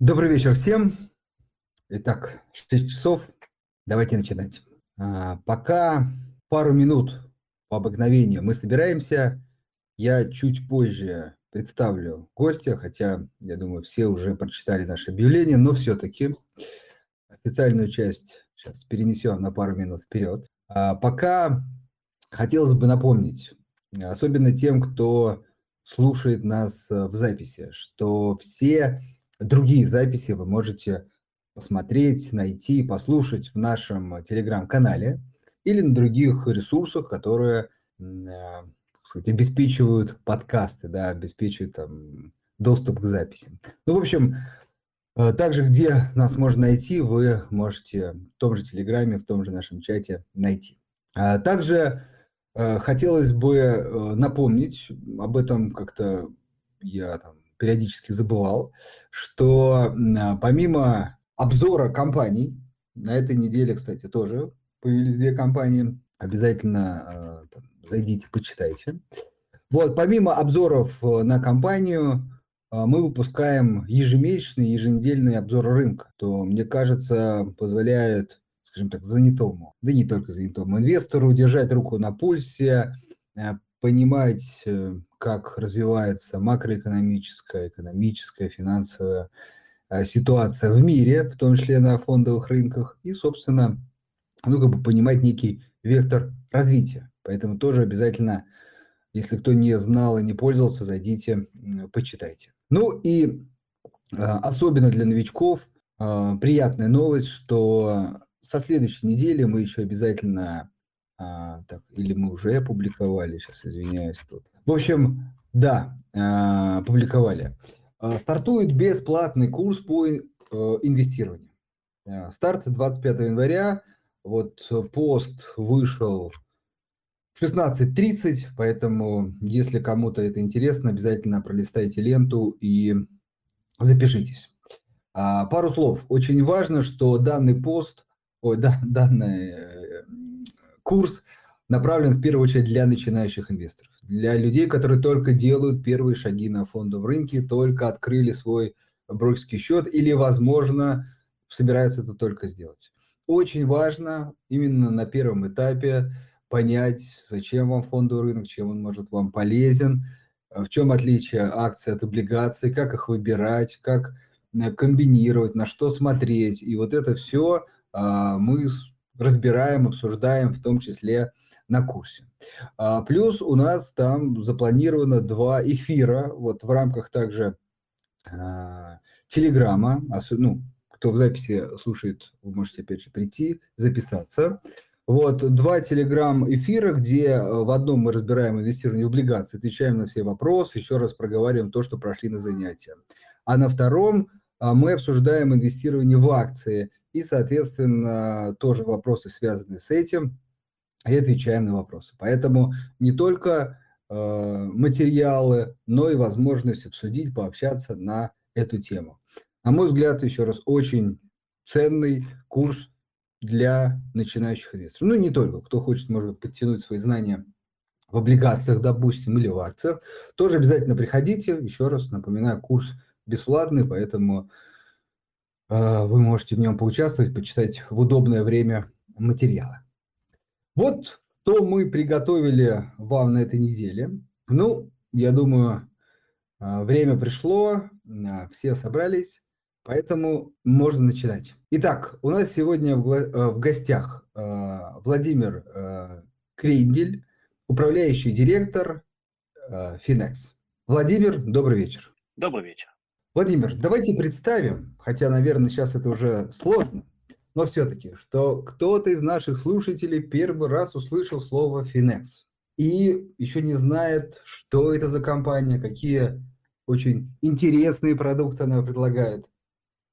Добрый вечер всем. Итак, 6 часов. Давайте начинать. А, пока пару минут по обыкновению мы собираемся, я чуть позже представлю гостя, хотя, я думаю, все уже прочитали наше объявление, но все-таки официальную часть сейчас перенесем на пару минут вперед. А пока хотелось бы напомнить, особенно тем, кто слушает нас в записи, что все другие записи вы можете посмотреть, найти, послушать в нашем телеграм-канале или на других ресурсах, которые э, сказать, обеспечивают подкасты, да, обеспечивают там, доступ к записям. Ну, в общем, э, также, где нас можно найти, вы можете в том же Телеграме, в том же нашем чате найти. А также э, хотелось бы напомнить, об этом как-то я там периодически забывал, что помимо обзора компаний, на этой неделе, кстати, тоже появились две компании, обязательно э, там, зайдите, почитайте. Вот, помимо обзоров э, на компанию, э, мы выпускаем ежемесячный, еженедельный обзор рынка, то, мне кажется, позволяет, скажем так, занятому, да не только занятому инвестору, держать руку на пульсе, понимать, как развивается макроэкономическая, экономическая, финансовая Э, ситуация в мире, в том числе на фондовых рынках, и, собственно, ну, как бы понимать некий вектор развития. Поэтому тоже обязательно, если кто не знал и не пользовался, зайдите, почитайте. Ну и э, особенно для новичков э, приятная новость, что со следующей недели мы еще обязательно, так, или мы уже опубликовали, сейчас извиняюсь тут. В общем, да, опубликовали. А, стартует бесплатный курс по э, инвестированию. А, старт 25 января. Вот пост вышел в 16.30, поэтому, если кому-то это интересно, обязательно пролистайте ленту и запишитесь. А, пару слов. Очень важно, что данный пост, ой, да, данный э, курс направлен в первую очередь для начинающих инвесторов для людей, которые только делают первые шаги на фондовом рынке, только открыли свой брокерский счет или, возможно, собираются это только сделать. Очень важно именно на первом этапе понять, зачем вам фондовый рынок, чем он может вам полезен, в чем отличие акций от облигаций, как их выбирать, как э, комбинировать, на что смотреть. И вот это все а, мы разбираем, обсуждаем, в том числе на курсе. А, плюс у нас там запланировано два эфира, вот в рамках также а, Телеграма, ну, кто в записи слушает, вы можете опять же прийти, записаться. Вот два телеграм-эфира, где э, в одном мы разбираем инвестирование в облигации, отвечаем на все вопросы, еще раз проговариваем то, что прошли на занятия. А на втором а, мы обсуждаем инвестирование в акции и, соответственно, тоже вопросы, связанные с этим, и отвечаем на вопросы. Поэтому не только э, материалы, но и возможность обсудить, пообщаться на эту тему. На мой взгляд, еще раз, очень ценный курс для начинающих инвесторов. Ну, не только, кто хочет, может подтянуть свои знания в облигациях, допустим, или в акциях, тоже обязательно приходите. Еще раз напоминаю, курс бесплатный, поэтому вы можете в нем поучаствовать, почитать в удобное время материалы. Вот что мы приготовили вам на этой неделе. Ну, я думаю, а, время пришло, а, все собрались, поэтому можно начинать. Итак, у нас сегодня в гостях Владимир Крендель, управляющий директор Finex. Владимир, добрый вечер. Добрый вечер. Владимир, давайте представим, хотя, наверное, сейчас это уже сложно, но все-таки, что кто-то из наших слушателей первый раз услышал слово Finex и еще не знает, что это за компания, какие очень интересные продукты она предлагает.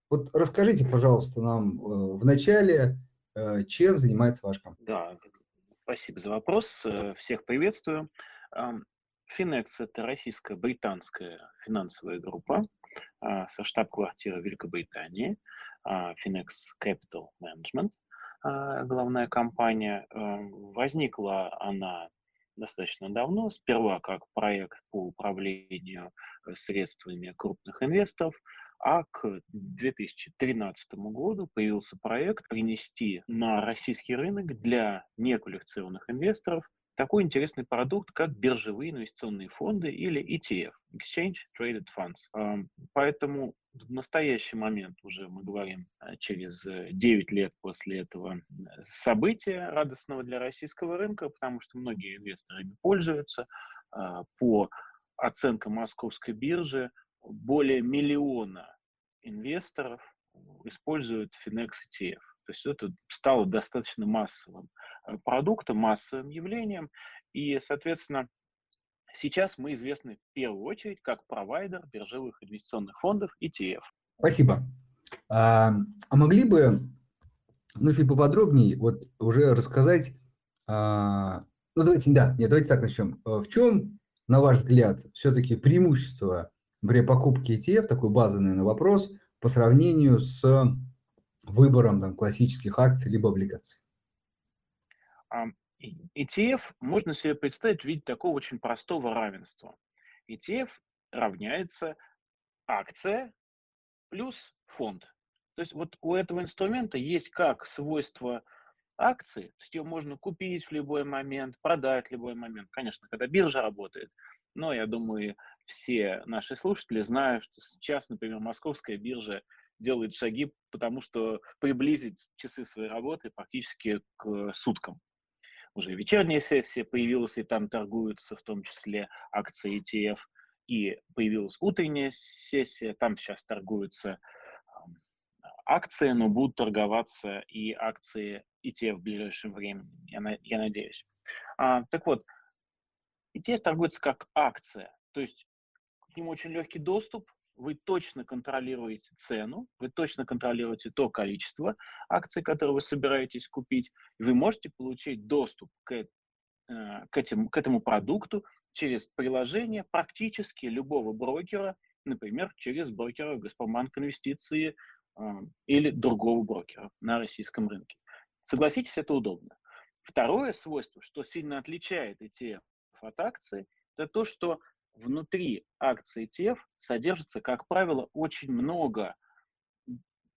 Вот расскажите, пожалуйста, нам э, в начале, э, чем занимается ваш компания. Да, спасибо за вопрос. Э, всех приветствую. Finex – это российская британская финансовая группа со штаб-квартирой Великобритании. А, Finex Capital Management, а, главная компания. Эм, возникла она достаточно давно, сперва как проект по управлению э, средствами крупных инвесторов, а к 2013 году появился проект принести на российский рынок для неквалифицированных инвесторов такой интересный продукт, как биржевые инвестиционные фонды или ETF, Exchange Traded Funds. Поэтому в настоящий момент уже мы говорим а, через 9 лет после этого события радостного для российского рынка, потому что многие инвесторы ими пользуются. А, по оценкам московской биржи, более миллиона инвесторов используют Finex ETF. То есть это стало достаточно массовым э, продуктом, массовым явлением. И, соответственно, сейчас мы известны в первую очередь как провайдер биржевых инвестиционных фондов ETF. Спасибо. А, а могли бы, ну, чуть поподробнее, вот уже рассказать, а, ну, давайте, да, нет, давайте так начнем. В чем, на ваш взгляд, все-таки преимущество при покупке ETF, такой базовый, наверное, вопрос, по сравнению с выбором там, классических акций либо облигаций? ETF можно себе представить в виде такого очень простого равенства. ETF равняется акция плюс фонд. То есть вот у этого инструмента есть как свойство акции, то есть ее можно купить в любой момент, продать в любой момент. Конечно, когда биржа работает. Но я думаю, все наши слушатели знают, что сейчас, например, московская биржа делает шаги, потому что приблизить часы своей работы практически к суткам. Уже вечерняя сессия появилась, и там торгуются в том числе акции ETF, и появилась утренняя сессия, там сейчас торгуются акции, но будут торговаться и акции ETF в ближайшем времени, я, я надеюсь. А, так вот, ETF торгуется как акция, то есть к нему очень легкий доступ, вы точно контролируете цену, вы точно контролируете то количество акций, которые вы собираетесь купить, и вы можете получить доступ к, э, к, этим, к этому продукту через приложение практически любого брокера, например, через брокера Газпромбанк Инвестиции э, или другого брокера на российском рынке. Согласитесь, это удобно. Второе свойство, что сильно отличает ETF от акций, это то, что внутри акции ETF содержится, как правило, очень много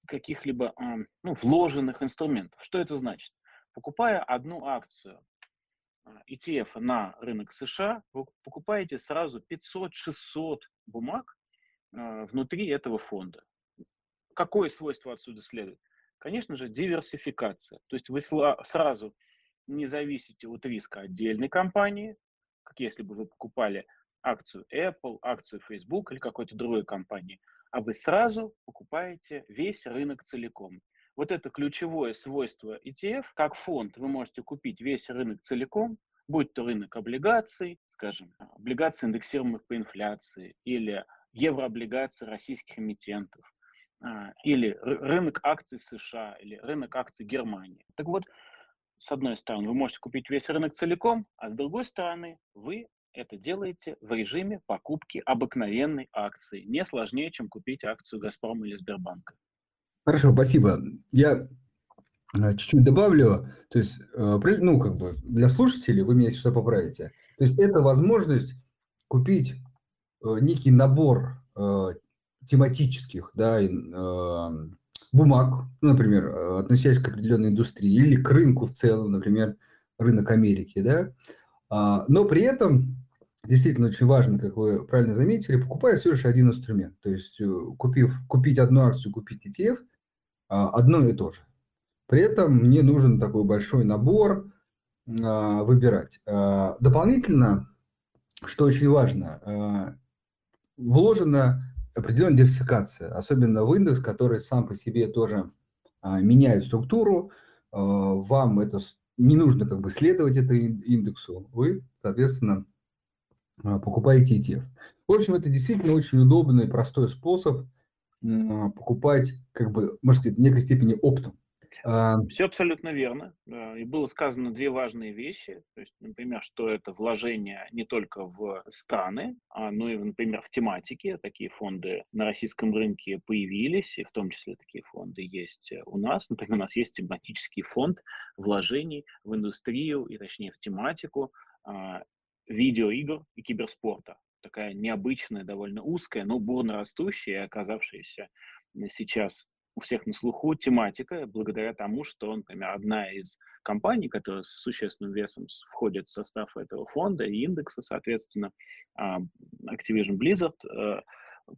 каких-либо ну, вложенных инструментов. Что это значит? Покупая одну акцию ETF а, на рынок США, вы покупаете сразу 500-600 бумаг а, внутри этого фонда. Какое свойство отсюда следует? Конечно же, диверсификация. То есть вы сразу не зависите от риска отдельной компании, как если бы вы покупали акцию Apple, акцию Facebook или какой-то другой компании, а вы сразу покупаете весь рынок целиком. Вот это ключевое свойство ETF. Как фонд вы можете купить весь рынок целиком, будь то рынок облигаций, скажем, облигаций, индексируемых по инфляции, или еврооблигаций российских эмитентов, а, или рынок акций США, или рынок акций Германии. Так вот, с одной стороны, вы можете купить весь рынок целиком, а с другой стороны, вы это делаете в режиме покупки обыкновенной акции. Не сложнее, чем купить акцию «Газпрома» или «Сбербанка». Хорошо, спасибо. Я э, чуть-чуть добавлю, то есть, э, ну, как бы для слушателей вы меня что поправите. То есть это возможность купить э, некий набор тематических, да, бумаг, например, относящихся к определенной индустрии или к рынку в целом, например, рынок Америки, да, а, но при этом действительно очень важно, как вы правильно заметили, покупая всего лишь один инструмент. То есть э, купив, купить одну акцию, купить ETF, а, одно и то же. При этом мне нужен такой большой набор а, выбирать. А, дополнительно, что очень важно, вложена определенная диверсификация, особенно в индекс, который сам по себе тоже меняет структуру. Вам это не нужно как бы следовать этому индексу. Вы, соответственно, покупаете ETF. В общем, это действительно очень удобный, простой способ а, покупать, как бы, можно сказать, в некой степени оптом. А, Все абсолютно верно. И было сказано две важные вещи. То есть, например, что это вложение не только в страны, но и, например, в тематике. Такие фонды на российском рынке появились, и в том числе такие фонды есть у нас. Например, у нас есть тематический фонд вложений в индустрию, и точнее в тематику видеоигр и киберспорта. такая необычная, довольно узкая, но бурно растущая и оказавшаяся сейчас у всех на слуху тематика, благодаря тому, что, например, одна из компаний, которая с существенным весом входит в состав этого фонда и индекса, соответственно, а, Activision Blizzard, э,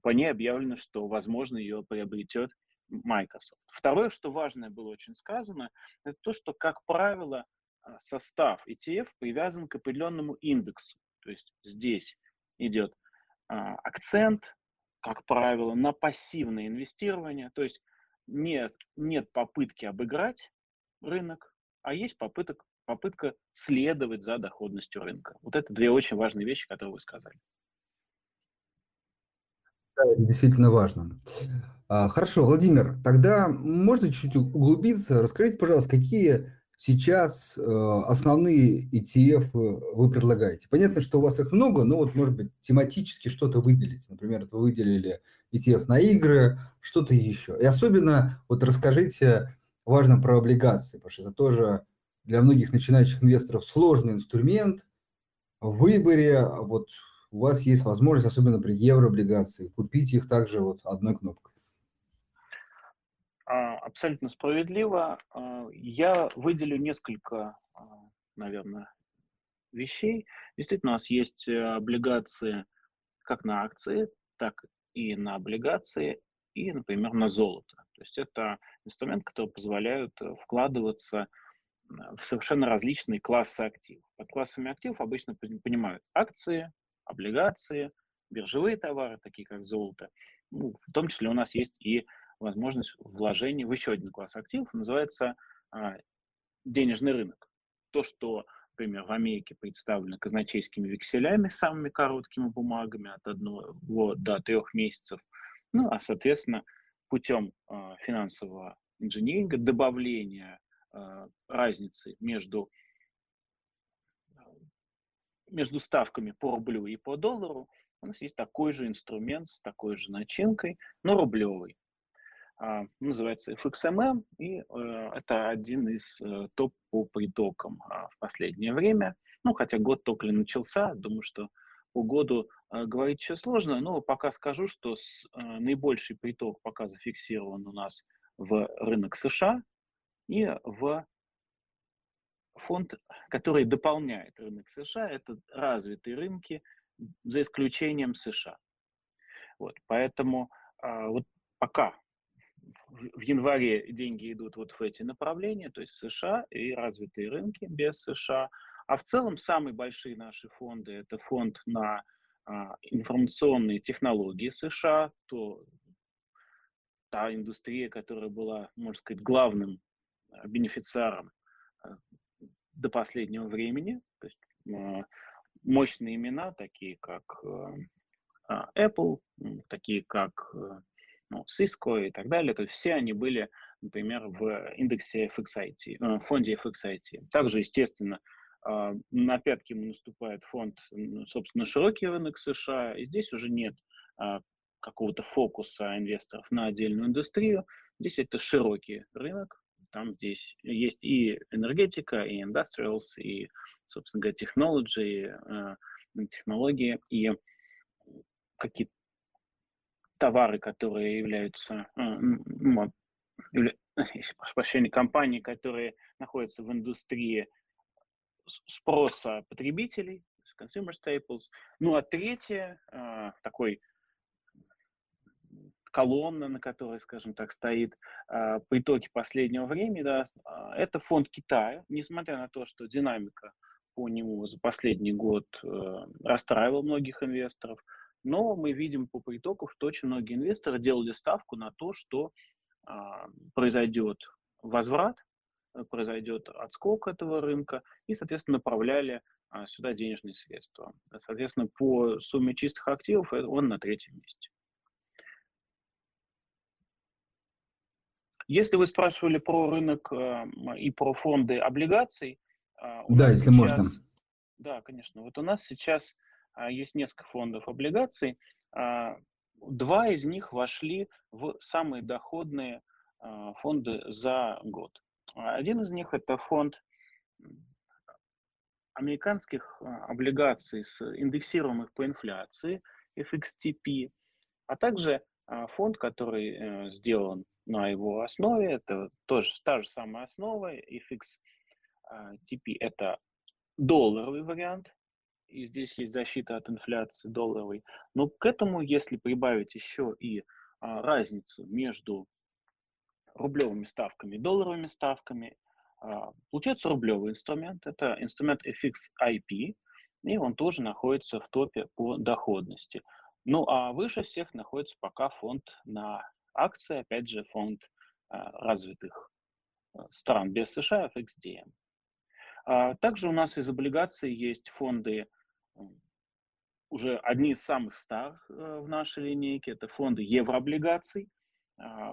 по ней объявлено, что, возможно, ее приобретет Microsoft. Второе, что важное было очень сказано, это то, что, как правило, состав ETF привязан к определенному индексу. То есть здесь идет а, акцент, как правило, на пассивное инвестирование. То есть нет, нет попытки обыграть рынок, а есть попыток, попытка следовать за доходностью рынка. Вот это две очень важные вещи, которые вы сказали. Да, действительно важно. А, хорошо, Владимир, тогда можно чуть углубиться. Расскажите, пожалуйста, какие сейчас э, основные ETF вы предлагаете? Понятно, что у вас их много, но вот, может быть, тематически что-то выделить. Например, вы выделили ETF на игры, что-то еще. И особенно вот расскажите, важно про облигации, потому что это тоже для многих начинающих инвесторов сложный инструмент в выборе. Вот у вас есть возможность, особенно при еврооблигации, купить их также вот одной кнопкой. А, абсолютно справедливо. А, я выделю несколько, а, наверное, вещей. Действительно, у нас есть э, облигации как на акции, так и на облигации, и, например, на золото. То есть это инструмент, который позволяет э, вкладываться в совершенно различные классы активов. Под классами активов обычно понимают акции, облигации, биржевые товары, такие как золото. Ну, в том числе у нас есть и возможность вложения в еще один класс активов, называется а, денежный рынок. То, что, например, в Америке представлено казначейскими векселями, самыми короткими бумагами от одного до трех месяцев, ну, а, соответственно, путем а, финансового инженеринга, добавления а, разницы между между ставками по рублю и по доллару у нас есть такой же инструмент с такой же начинкой, но рублевый. А, называется FXMM, и э, это один из э, топ по притокам а, в последнее время. Ну, хотя год только начался, думаю, что по году э, говорить еще сложно, но пока скажу, что наибольший приток пока зафиксирован у нас в рынок США и в фонд, который дополняет рынок США, это развитые рынки, за исключением США. Вот, поэтому а, вот пока в, январе деньги идут вот в эти направления, то есть США и развитые рынки без США. А в целом самые большие наши фонды – это фонд на а, информационные технологии США, то та индустрия, которая была, можно сказать, главным а, бенефициаром а, до последнего времени. То есть э, мощные имена, такие как а, Apple, такие как ну, Cisco и так далее, то есть все они были, например, в индексе FXIT, в фонде FXIT. Также, естественно, а, на пятки ему наступает фонд, собственно, широкий рынок США, и здесь уже нет а, какого-то фокуса инвесторов на отдельную индустрию. Здесь это широкий рынок, там здесь есть и энергетика, и industrials, и, собственно говоря, technology, э, технологии, и какие-то товары, которые являются, э, ну, явля, прошу прощения, компании, которые находятся в индустрии спроса потребителей, consumer staples. Ну а третье, э, такой колонна, на которой, скажем так, стоит э, по итоге последнего времени, да, э, это фонд Китая, несмотря на то, что динамика по нему за последний год э, расстраивала многих инвесторов, но мы видим по итогу, что очень многие инвесторы делали ставку на то, что э, произойдет возврат, произойдет отскок этого рынка и, соответственно, направляли а, сюда денежные средства. Соответственно, по сумме чистых активов он на третьем месте. Если вы спрашивали про рынок э, и про фонды облигаций, э, да, если сейчас, можно. Да, конечно. Вот у нас сейчас э, есть несколько фондов облигаций. Два из них вошли в самые доходные фонды за год. Один из них это фонд американских а, облигаций с индексируемых по инфляции, FXTP, а также а, фонд, который э, сделан на его основе, это тоже та же самая основа, FXTP это долларовый вариант, и здесь есть защита от инфляции долларовой. Но к этому, если прибавить еще и а, разницу между рублевыми ставками и долларовыми ставками, а, получается рублевый инструмент. Это инструмент FXIP, и он тоже находится в топе по доходности. Ну а выше всех находится пока фонд на акции, опять же, фонд а, развитых а, стран без США, FXDM. Также у нас из облигаций есть фонды, уже одни из самых старых э, в нашей линейке, это фонды еврооблигаций,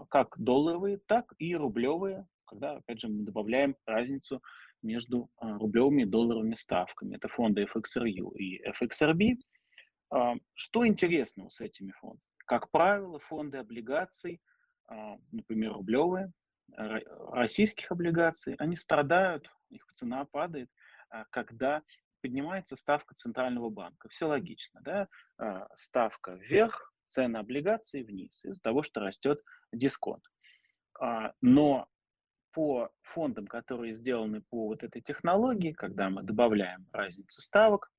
как долларовые, так и рублевые, когда, опять же, мы добавляем разницу между а, рублевыми и долларовыми ставками. Это фонды FXRU и FXRB. А, что интересного с этими фондами? Как правило, фонды облигаций, а, например, рублевые, российских облигаций, они страдают, их цена падает, когда поднимается ставка Центрального банка. Все логично, да? Ставка вверх, цены облигаций вниз из-за того, что растет дисконт. Но по фондам, которые сделаны по вот этой технологии, когда мы добавляем разницу ставок,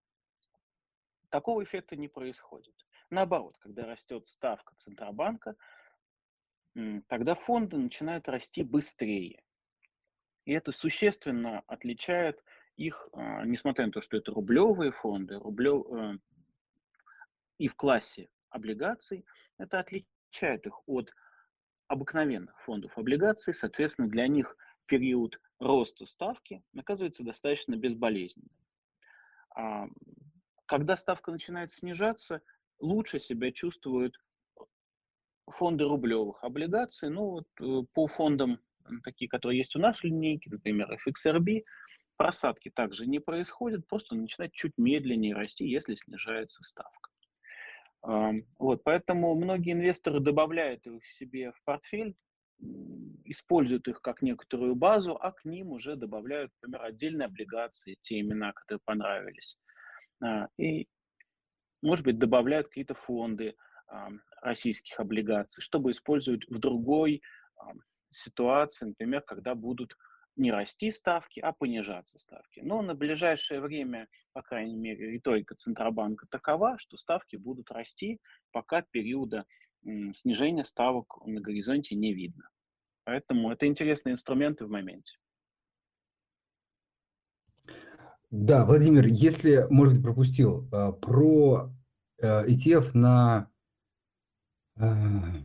такого эффекта не происходит. Наоборот, когда растет ставка Центробанка, тогда фонды начинают расти быстрее. И это существенно отличает их, а, несмотря на то, что это рублевые фонды, рублев, э, и в классе облигаций, это отличает их от обыкновенных фондов облигаций, соответственно, для них период роста ставки оказывается достаточно безболезненным. А, когда ставка начинает снижаться, лучше себя чувствуют фонды рублевых облигаций. Ну вот э, по фондам, такие, которые есть у нас в линейке, например, FXRB, просадки также не происходят, просто начинает чуть медленнее расти, если снижается ставка. Вот, поэтому многие инвесторы добавляют их себе в портфель, используют их как некоторую базу, а к ним уже добавляют, например, отдельные облигации, те имена, которые понравились. А, и, может быть, добавляют какие-то фонды российских облигаций, чтобы использовать в другой ситуации, например, когда будут не расти ставки, а понижаться ставки. Но на ближайшее время, по крайней мере, риторика Центробанка такова, что ставки будут расти, пока периода снижения ставок на горизонте не видно. Поэтому это интересные инструменты в моменте. Да, Владимир, если, может быть, пропустил, э, про ETF э, на э,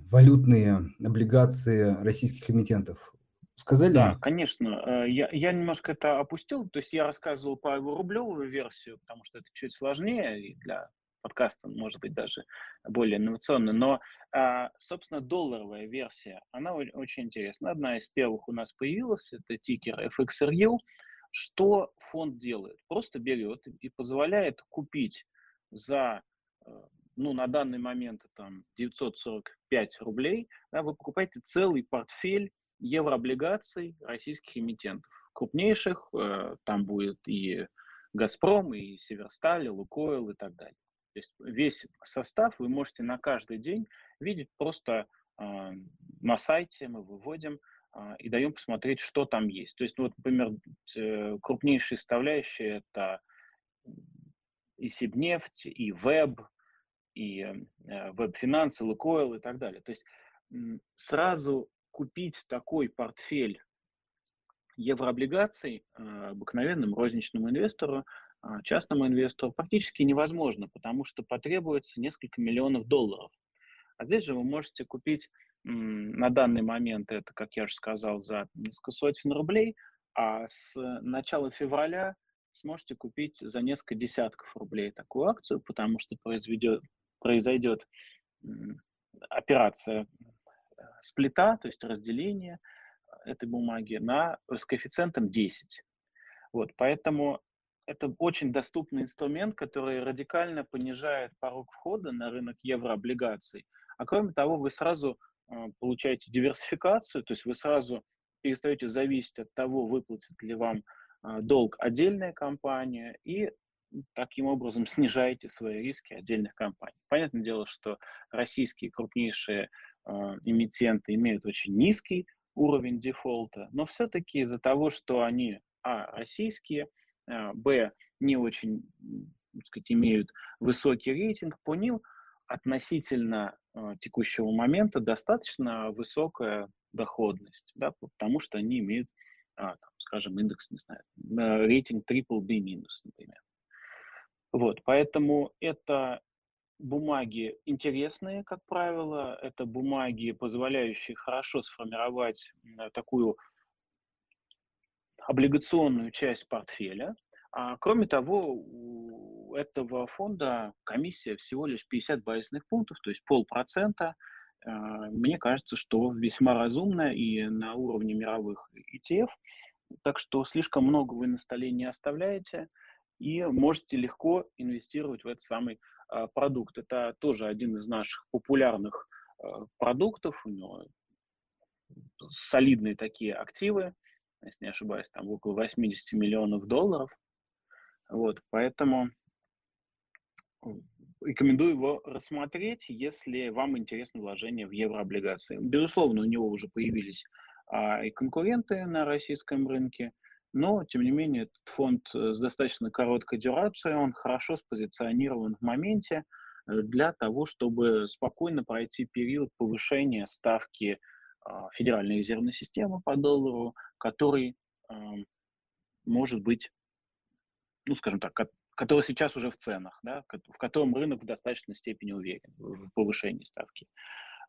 валютные облигации российских эмитентов сказали? Да, конечно. Э, я, я немножко это опустил, то есть я рассказывал про его рублевую версию, потому что это чуть сложнее и для подкаста, может быть, даже более инновационно. Но, а, собственно, долларовая версия, она очень интересна. Одна из первых у нас появилась, это тикер FXRU. Что фонд делает? Просто берет и позволяет купить за, э, ну, на данный момент там 945 рублей, да, вы покупаете целый портфель еврооблигаций российских эмитентов. Крупнейших, э, там будет и «Газпром», и «Северсталь», и «Лукойл» и так далее. То есть весь состав вы можете на каждый день видеть просто э, на сайте, мы выводим э, и даем посмотреть, что там есть. То есть, ну, вот, например, крупнейшие составляющие – это и Сибнефть, и Веб, и Веб-финансы, Лукойл и так далее. То есть сразу купить такой портфель еврооблигаций э, обыкновенному розничному инвестору, а, частному инвестору практически невозможно, потому что потребуется несколько миллионов долларов. А здесь же вы можете купить на данный момент, это, как я уже сказал, за несколько сотен рублей, а с начала февраля сможете купить за несколько десятков рублей такую акцию, потому что произойдет операция сплита, то есть разделение э, этой бумаги на, э, с коэффициентом 10. Вот, поэтому это очень доступный инструмент, который радикально понижает порог входа на рынок еврооблигаций. А кроме того, вы сразу э, получаете диверсификацию, то есть вы сразу перестаете зависеть от того, выплатит ли вам а, долг отдельная компания и таким образом снижаете свои риски отдельных компаний. Понятное дело, что российские крупнейшие э, эмитенты имеют очень низкий уровень дефолта, но все-таки из-за того, что они, а, российские, а, б, не очень, так сказать, имеют высокий рейтинг, по ним относительно э, текущего момента достаточно высокая доходность, да, потому что они имеют, а, скажем, индекс, не знаю, рейтинг triple B минус, например. Вот, поэтому это бумаги интересные, как правило, это бумаги, позволяющие хорошо сформировать такую облигационную часть портфеля. А, кроме того, у этого фонда комиссия всего лишь 50 базисных пунктов, то есть полпроцента. А, мне кажется, что весьма разумно и на уровне мировых ETF. Так что слишком много вы на столе не оставляете и можете легко инвестировать в этот самый продукт. Это тоже один из наших популярных а, продуктов. У него солидные такие активы, если не ошибаюсь, там около 80 миллионов долларов. Вот, поэтому рекомендую его рассмотреть, если вам интересно вложение в еврооблигации. Безусловно, у него уже появились а, и конкуренты на российском рынке, но, тем не менее, этот фонд э, с достаточно короткой дюрацией, он хорошо спозиционирован в моменте э, для того, чтобы спокойно пройти период повышения ставки а, Федеральной резервной системы по доллару, который может быть, ну, скажем так, который сейчас уже в ценах, да, в котором рынок в достаточной степени уверен в повышении ставки.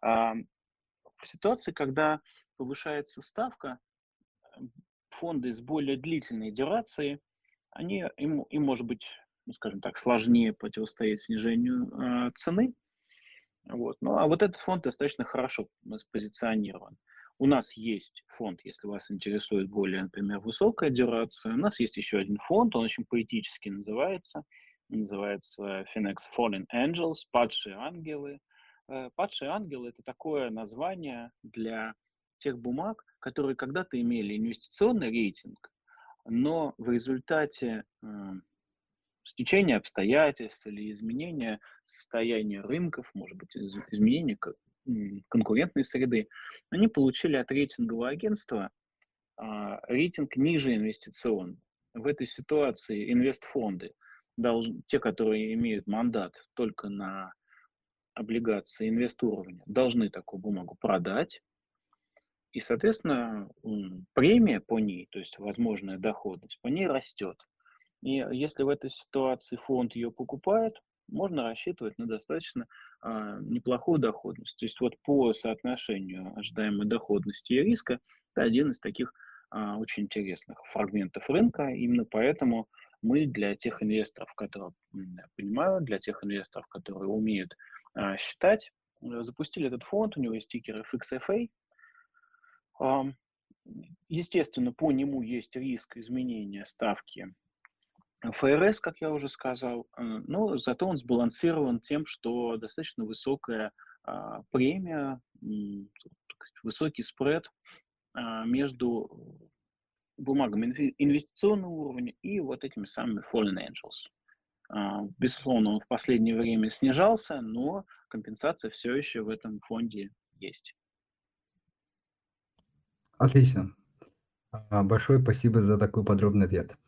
В ситуации, когда повышается ставка, фонды с более длительной дюрацией, они, им, им может быть, ну, скажем так, сложнее противостоять снижению э, цены. Вот. Ну, а вот этот фонд достаточно хорошо спозиционирован. У нас есть фонд, если вас интересует более, например, высокая дюрация. У нас есть еще один фонд, он очень поэтически называется. Называется Finex Fallen Angels, падшие ангелы. Э, падшие ангелы – это такое название для тех бумаг, которые когда-то имели инвестиционный рейтинг, но в результате э, стечения обстоятельств или изменения состояния рынков, может быть, из, изменения конкурентной среды, они получили от рейтингового агентства э, рейтинг ниже инвестиционный. В этой ситуации инвестфонды, должны, те, которые имеют мандат только на облигации инвест уровня, должны такую бумагу продать, и, соответственно, премия по ней, то есть возможная доходность, по ней растет. И если в этой ситуации фонд ее покупает, можно рассчитывать на достаточно а, неплохую доходность. То есть вот по соотношению ожидаемой доходности и риска это один из таких а, очень интересных фрагментов рынка. Именно поэтому мы для тех инвесторов, которые понимают, для тех инвесторов, которые умеют а, считать, э, запустили этот фонд, у него есть стикер FXFA, Естественно, по нему есть риск изменения ставки ФРС, как я уже сказал, э, но зато он сбалансирован тем, что достаточно высокая а, премия, высокий спред а, между бумагами инвестиционного уровня и вот этими самыми Fallen Angels. А, безусловно, он в последнее время снижался, но компенсация все еще в этом фонде есть. Отлично. А, большое спасибо за такой подробный ответ.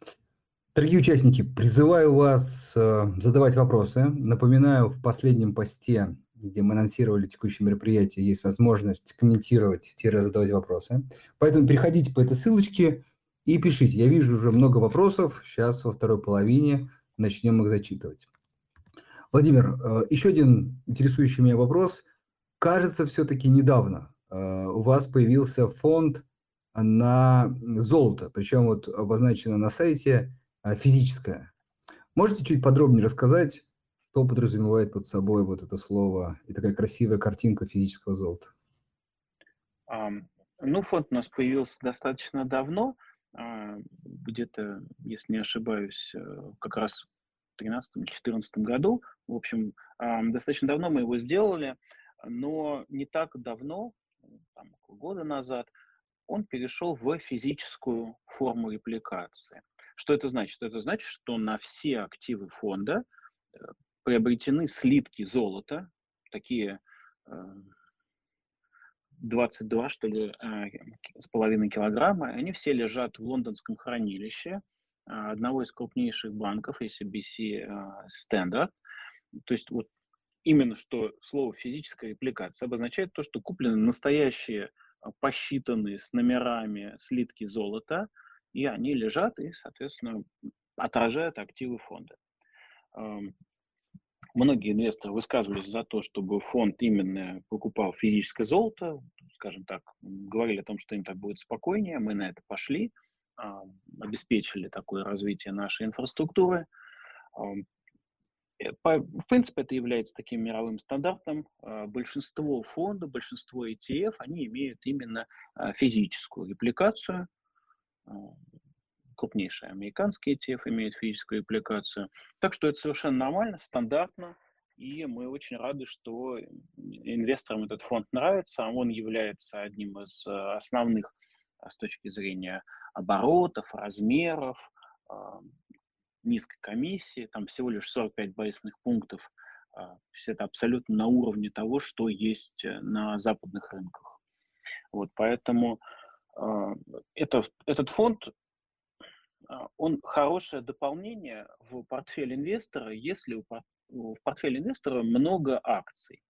Дорогие участники, призываю вас э, задавать вопросы. Напоминаю, в последнем посте, где мы анонсировали текущее мероприятие, есть возможность комментировать-задавать вопросы. Поэтому переходите по этой ссылочке и пишите. Я вижу уже много вопросов. Сейчас во второй половине начнем их зачитывать. Владимир, э, еще один интересующий меня вопрос. Кажется, все-таки недавно у вас появился фонд на золото, причем вот обозначено на сайте э, физическое. Можете чуть подробнее рассказать, что подразумевает под собой вот это слово и такая красивая картинка физического золота? Ну, фонд у нас появился достаточно давно, а, где-то, если не ошибаюсь, э, как раз в 2013-2014 году. В общем, достаточно давно мы его сделали, но не так давно там, около года назад, он перешел в физическую форму репликации. Что это значит? Это значит, что на все активы фонда э, приобретены слитки золота, такие 22, что ли, с половиной килограмма. Они все лежат в лондонском хранилище одного из крупнейших банков, SBC Standard. То есть вот именно что слово физическая репликация обозначает то, что куплены настоящие а, посчитанные с номерами слитки золота, и они лежат и, соответственно, отражают активы фонда. Многие инвесторы высказывались за то, чтобы фонд именно покупал физическое золото, скажем так, говорили о том, что им так будет спокойнее, мы на это пошли, обеспечили такое развитие нашей инфраструктуры. Э, в принципе, это является таким мировым стандартом. А, большинство фондов, большинство ETF, они имеют именно а, физическую репликацию. А, крупнейшие американские ETF имеют физическую репликацию. Так что это совершенно нормально, стандартно. И мы очень рады, что инвесторам этот фонд нравится. Он является одним из основных с точки зрения оборотов, размеров, низкой комиссии, там всего лишь 45 базисных пунктов. А, все это абсолютно на уровне того, что есть э, на западных рынках. Вот, поэтому а, это, этот фонд, а, он хорошее дополнение в портфель инвестора, если в портфеле инвестора много акций.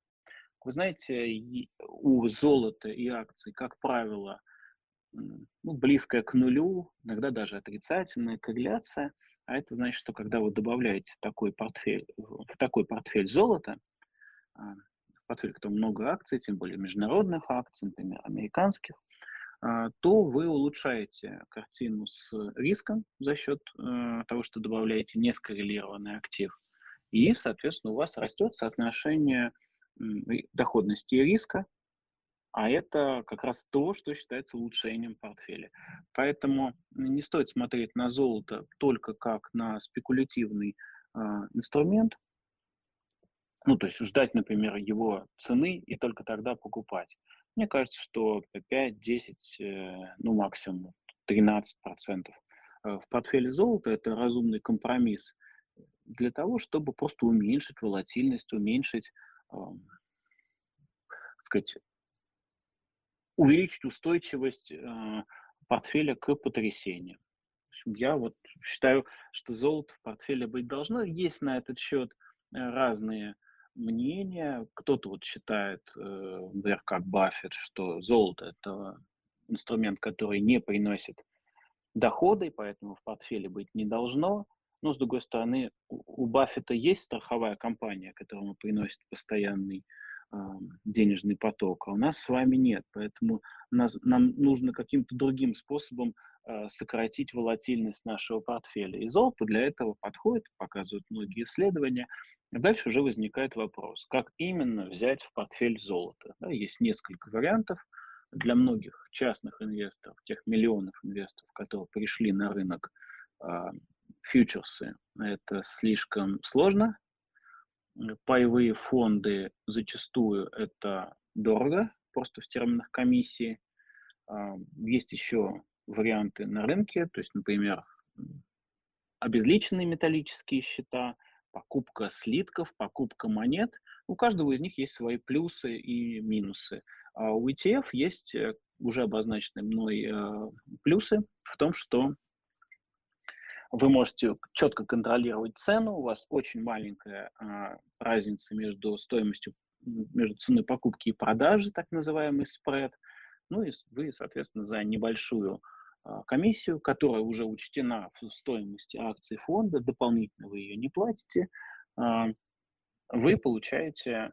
Вы знаете, у золота и акций, как правило, ну, близкая к нулю, иногда даже отрицательная корреляция – а это значит, что когда вы добавляете такой портфель, в такой портфель золота, в портфель, котором много акций, тем более международных акций, например, американских, а, то вы улучшаете картину с риском за счет э, того, что добавляете нескоррелированный актив. И, соответственно, у вас растет соотношение доходности и риска а это как раз то, что считается улучшением портфеля. Поэтому не стоит смотреть на золото только как на спекулятивный э, инструмент, ну, то есть ждать, например, его цены и только тогда покупать. Мне кажется, что 5-10, э, ну, максимум 13% э, в портфеле золота – это разумный компромисс для того, чтобы просто уменьшить волатильность, уменьшить, э, сказать, увеличить устойчивость э, портфеля к потрясениям. В общем, я вот считаю, что золото в портфеле быть должно. Есть на этот счет э, разные мнения. Кто-то вот считает, э, например, как Баффет, что золото – это инструмент, который не приносит доходы, поэтому в портфеле быть не должно. Но, с другой стороны, у Баффета есть страховая компания, которая приносит постоянный денежный поток, а у нас с вами нет. Поэтому нас, нам нужно каким-то другим способом э, сократить волатильность нашего портфеля. И золото для этого подходит, показывают многие исследования. Дальше уже возникает вопрос, как именно взять в портфель золото. Да, есть несколько вариантов. Для многих частных инвесторов, тех миллионов инвесторов, которые пришли на рынок э, фьючерсы, это слишком сложно, Паевые фонды зачастую это дорого, просто в терминах комиссии. А, есть еще варианты на рынке, то есть, например, обезличенные металлические счета, покупка слитков, покупка монет. У каждого из них есть свои плюсы и минусы. А у ETF есть э, уже обозначенные мной э, плюсы в том, что вы можете четко контролировать цену, у вас очень маленькая а, разница между стоимостью, между ценой покупки и продажи, так называемый спред. Ну и вы, соответственно, за небольшую а, комиссию, которая уже учтена в стоимости акций фонда, дополнительно вы ее не платите, а, вы получаете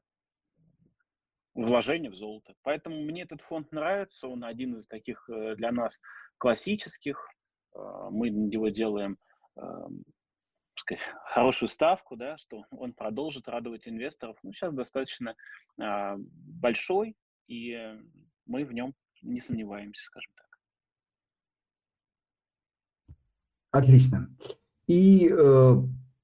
вложение в золото. Поэтому мне этот фонд нравится, он один из таких э, для нас классических. А, мы его делаем сказать, хорошую ставку, да, что он продолжит радовать инвесторов. Ну, сейчас достаточно э, большой, и мы в нем не сомневаемся, скажем так. Отлично. И, э,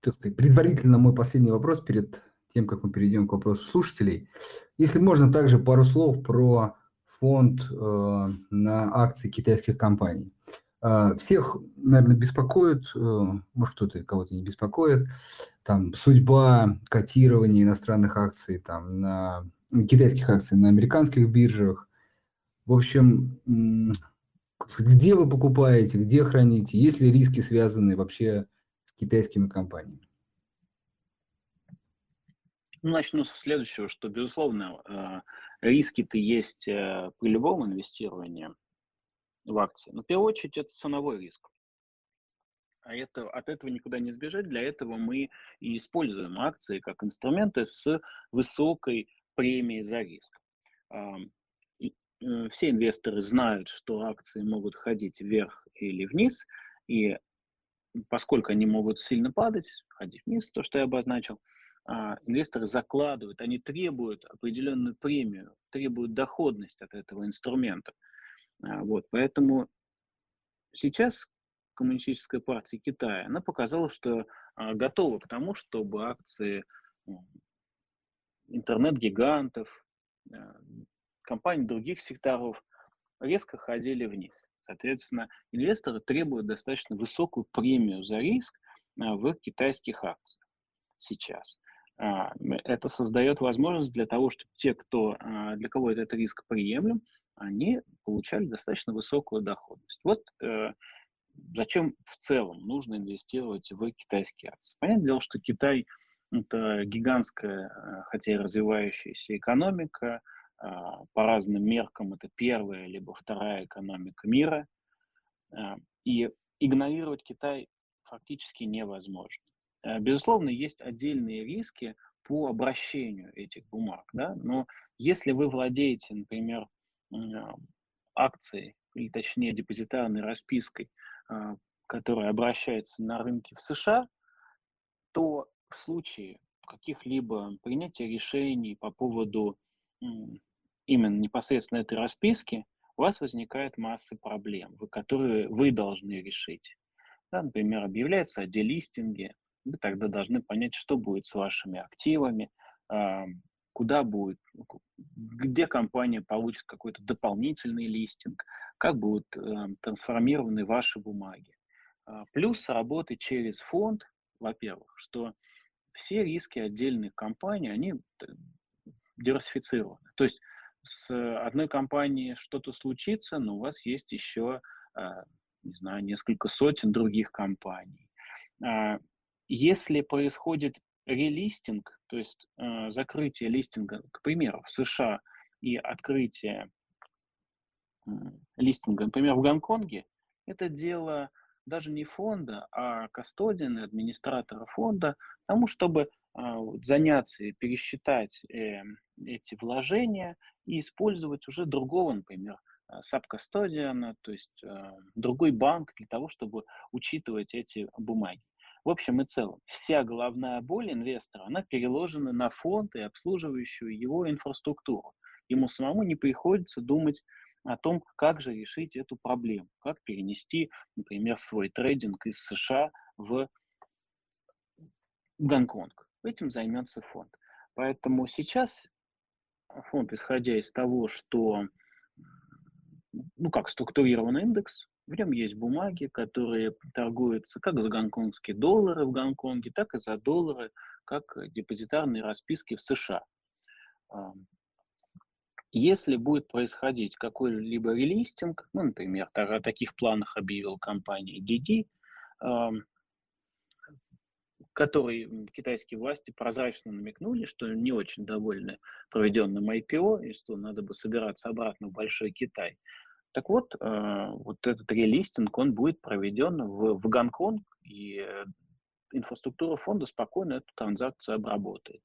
так сказать, предварительно мой последний вопрос перед тем, как мы перейдем к вопросу слушателей. Если можно, также пару слов про фонд э, на акции китайских компаний. А, всех, наверное, беспокоит, э, может, кто-то кого-то не беспокоит, там судьба котирования иностранных акций, там на китайских акций на американских биржах. В общем, где вы покупаете, где храните, есть ли риски, связанные вообще с китайскими компаниями? Ну, начну со следующего, что, безусловно, э, риски-то есть э, при любом инвестировании в акции. Но в первую очередь это ценовой риск. А это, от этого никуда не сбежать. Для этого мы и используем акции как инструменты с высокой премией за риск. Э, все инвесторы знают, что акции могут ходить вверх или вниз, и поскольку они могут сильно падать, ходить вниз, то, что я обозначил, а, инвесторы закладывают, они требуют определенную премию, требуют доходность от этого инструмента. А, вот, поэтому сейчас Коммунистическая партия Китая, она показала, что а, готова к тому, чтобы акции интернет-гигантов, компаний других секторов резко ходили вниз. Соответственно, инвесторы требуют достаточно высокую премию за риск в китайских акциях сейчас. А, это создает возможность для того, чтобы те, кто, а, для кого этот риск приемлем, они получали достаточно высокую доходность. Вот э, зачем в целом нужно инвестировать в китайские акции. Понятное дело, что Китай – это гигантская, э, хотя и развивающаяся экономика, а, по разным меркам это первая либо вторая экономика мира, и игнорировать Китай фактически невозможно. Э, безусловно, есть отдельные риски по обращению этих бумаг, да? но если вы владеете, например, акцией, или точнее депозитарной распиской, а, которая обращается на рынке в США, то в случае каких-либо принятия решений по поводу именно непосредственно этой расписки, у вас возникает масса проблем, которые вы должны решить. Да, например, объявляется о делистинге, вы тогда должны понять, что будет с вашими активами, куда будет, ну, где компания получит какой-то дополнительный листинг, как будут эм, трансформированы ваши бумаги. А, плюс работы через фонд, во-первых, что все риски отдельных компаний, они диверсифицированы. То есть с одной компанией что-то случится, но у вас есть еще, а, не знаю, несколько сотен других компаний. Если происходит релистинг, то есть э, закрытие листинга, к примеру, в США и открытие э, листинга, например, в Гонконге, это дело даже не фонда, а кастодиана, администратора фонда, тому, чтобы э, заняться и пересчитать э, эти вложения и использовать уже другого, например, сабкастодиана, то есть э, другой банк для того, чтобы учитывать эти бумаги. В общем и целом, вся головная боль инвестора, она переложена на фонд и обслуживающую его инфраструктуру. Ему самому не приходится думать о том, как же решить эту проблему, как перенести, например, свой трейдинг из США в Гонконг. Этим займется фонд. Поэтому сейчас фонд, исходя из того, что, ну как структурирован индекс, в нем есть бумаги, которые торгуются как за гонконгские доллары в Гонконге, так и за доллары, как депозитарные расписки в США. Если будет происходить какой-либо релистинг, ну, например, о таких планах объявил компания DD, который китайские власти прозрачно намекнули, что не очень довольны проведенным IPO и что надо бы собираться обратно в Большой Китай, так вот, э, вот этот релистинг, он будет проведен в, в Гонконг, и э, инфраструктура фонда спокойно эту транзакцию обработает.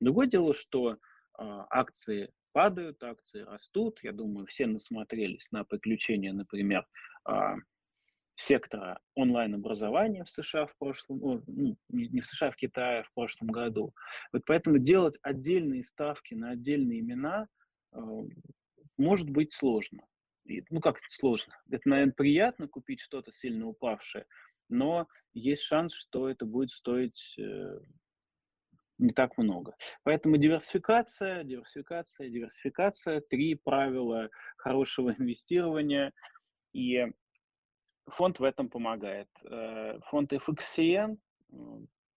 Другое дело, что э, акции падают, акции растут. Я думаю, все насмотрелись на приключения, например, сектора онлайн-образования в США в прошлом, ну, не в США, а в Китае в прошлом году. Вот поэтому делать отдельные ставки на отдельные имена может быть сложно ну как это сложно? Это, наверное, приятно купить что-то сильно упавшее, но есть шанс, что это будет стоить э, не так много. Поэтому диверсификация, диверсификация, диверсификация, три правила хорошего инвестирования. И фонд в этом помогает. Э, фонд FXCN,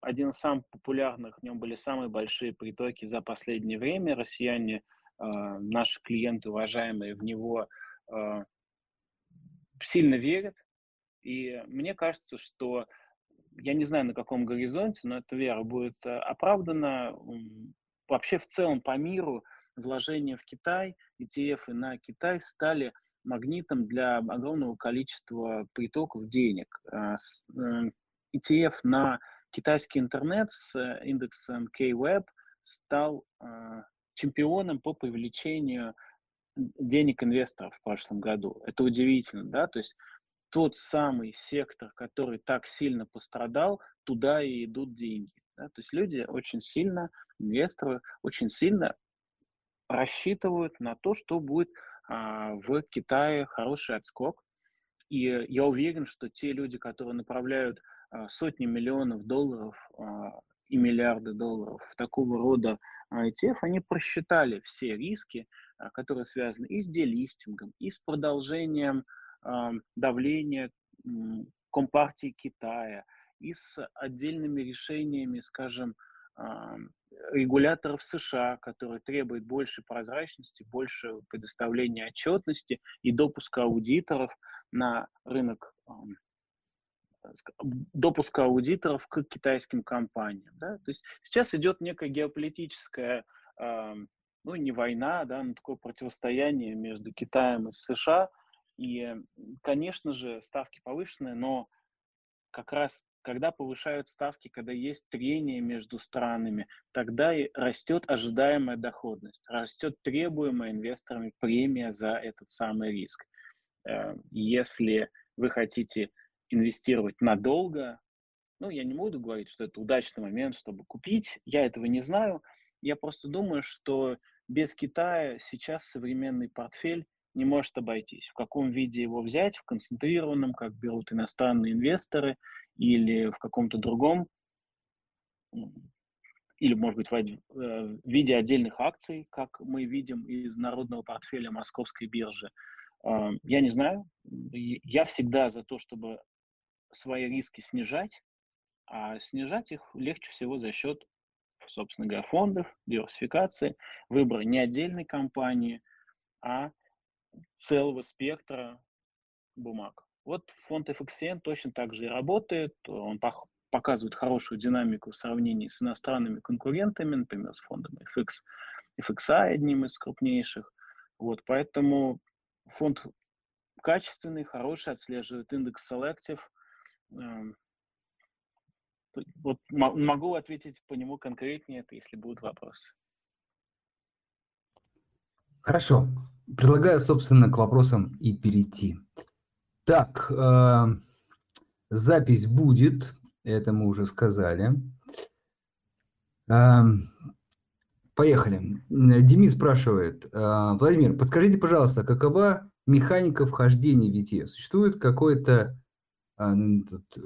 один из самых популярных, в нем были самые большие притоки за последнее время. Россияне, а, наши клиенты, уважаемые, в него сильно верят. И мне кажется, что я не знаю, на каком горизонте, но эта вера будет э, оправдана. Вообще в целом по миру вложения в Китай, ETF на Китай стали магнитом для огромного количества притоков денег. А, ETF э, на китайский интернет с э, индексом K-Web стал чемпионом по привлечению денег инвесторов в прошлом году. Это удивительно, да, то есть тот самый сектор, который так сильно пострадал, туда и идут деньги. Да? То есть люди очень сильно, инвесторы очень сильно рассчитывают на то, что будет а, в Китае хороший отскок. И я уверен, что те люди, которые направляют а, сотни миллионов долларов а, и миллиарды долларов в такого рода ETF, они просчитали все риски, а, которые связаны и с делистингом, и с продолжением давления Компартии Китая, и с отдельными решениями, скажем, регуляторов США, которые требуют больше прозрачности, больше предоставления отчетности и допуска аудиторов на рынок допуска аудиторов к китайским компаниям. Да? То есть сейчас идет некая геополитическая, ну не война, да, но такое противостояние между Китаем и США. И, конечно же, ставки повышенные, но как раз когда повышают ставки, когда есть трение между странами, тогда и растет ожидаемая доходность, растет требуемая инвесторами премия за этот самый риск. Э, если вы хотите инвестировать надолго. Ну, я не буду говорить, что это удачный момент, чтобы купить. Я этого не знаю. Я просто думаю, что без Китая сейчас современный портфель не может обойтись. В каком виде его взять, в концентрированном, как берут иностранные инвесторы, или в каком-то другом, или, может быть, в э, виде отдельных акций, как мы видим из народного портфеля московской биржи. А, я не знаю. Я всегда за то, чтобы свои риски снижать, а снижать их легче всего за счет, собственно говоря, фондов, диверсификации, выбора не отдельной компании, а целого спектра бумаг. Вот фонд FXN точно так же и работает, он показывает хорошую динамику в сравнении с иностранными конкурентами, например, с фондом FX, FXI, одним из крупнейших. Вот, поэтому фонд качественный, хороший, отслеживает индекс Selective – вот могу ответить по нему конкретнее, это если будут вопросы. Хорошо. Предлагаю, собственно, к вопросам и перейти. Так, э, запись будет, это мы уже сказали. Э, поехали. Демид спрашивает. Э, Владимир, подскажите, пожалуйста, какова механика вхождения в ETF? Существует какой-то а,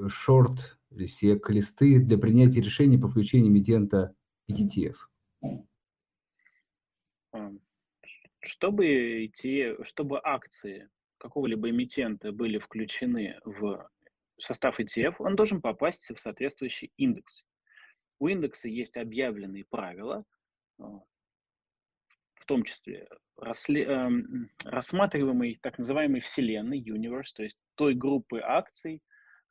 шорт или сек листы для принятия решений по включению эмитента ETF? Чтобы, идти, чтобы акции какого-либо эмитента были включены в состав ETF, он должен попасть в соответствующий индекс. У индекса есть объявленные правила, а, в том числе расли, э, рассматриваемой так называемой вселенной, universe, то есть той группы акций,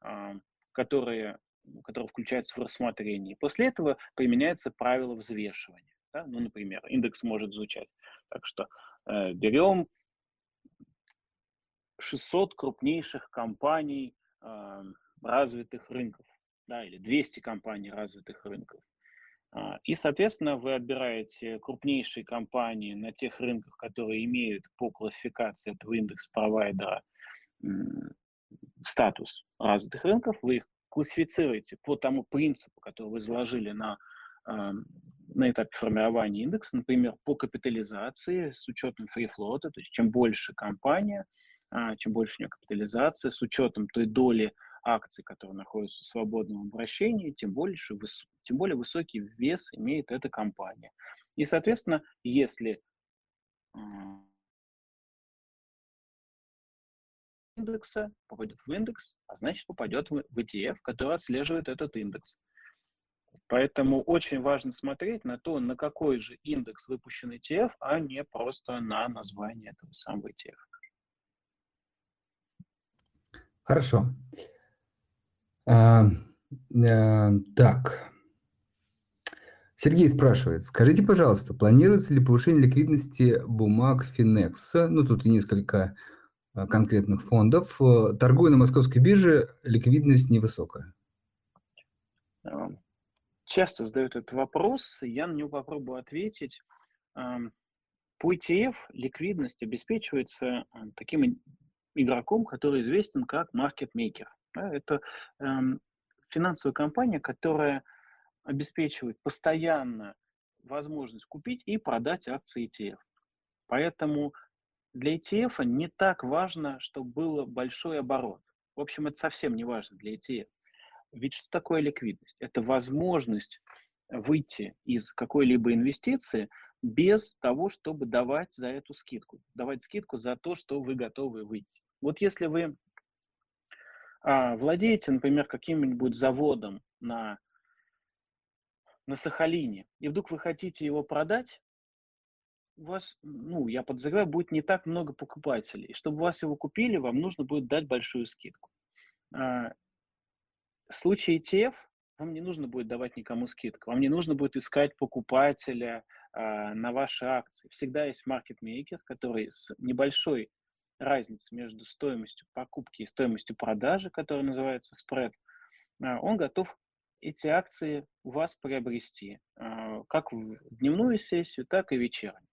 э, которые, которые включаются в рассмотрение. После этого применяется правило взвешивания. Да? Ну, например, индекс может звучать так что э, берем 600 крупнейших компаний э, развитых рынков, да, или 200 компаний развитых рынков. А, и, соответственно, вы отбираете крупнейшие компании на тех рынках, которые имеют по классификации этого индекс-провайдера статус развитых рынков, вы их классифицируете по тому принципу, который вы заложили на, на этапе формирования индекса, например, по капитализации с учетом фрифлота, то есть чем больше компания, а, чем больше у нее капитализация, с учетом той доли акций, которые находятся в свободном обращении, тем, больше, тем более высокий вес имеет эта компания. И, соответственно, если индекса попадет в индекс, а значит попадет в ETF, который отслеживает этот индекс. Поэтому очень важно смотреть на то, на какой же индекс выпущен ETF, а не просто на название этого самого ETF. Хорошо. А, а, так. Сергей спрашивает, скажите, пожалуйста, планируется ли повышение ликвидности бумаг Finex? Ну, тут и несколько конкретных фондов. Э, торгуя на московской бирже, ликвидность невысокая. Часто задают этот вопрос, я на него попробую ответить. По ETF ликвидность обеспечивается таким игроком, который известен как маркетмейкер. Это финансовая компания, которая обеспечивает постоянно возможность купить и продать акции ETF. Поэтому для ETF не так важно, чтобы был большой оборот. В общем, это совсем не важно для ETF. Ведь что такое ликвидность? Это возможность выйти из какой-либо инвестиции без того, чтобы давать за эту скидку. Давать скидку за то, что вы готовы выйти. Вот если вы а, владеете, например, каким-нибудь заводом на на Сахалине, и вдруг вы хотите его продать, у вас, ну, я подозреваю, будет не так много покупателей. Чтобы вас его купили, вам нужно будет дать большую скидку. А, в случае ETF вам не нужно будет давать никому скидку, вам не нужно будет искать покупателя а, на ваши акции. Всегда есть маркетмейкер, который с небольшой разницей между стоимостью покупки и стоимостью продажи, которая называется спред, а, он готов эти акции у вас приобрести, как в дневную сессию, так и вечернюю.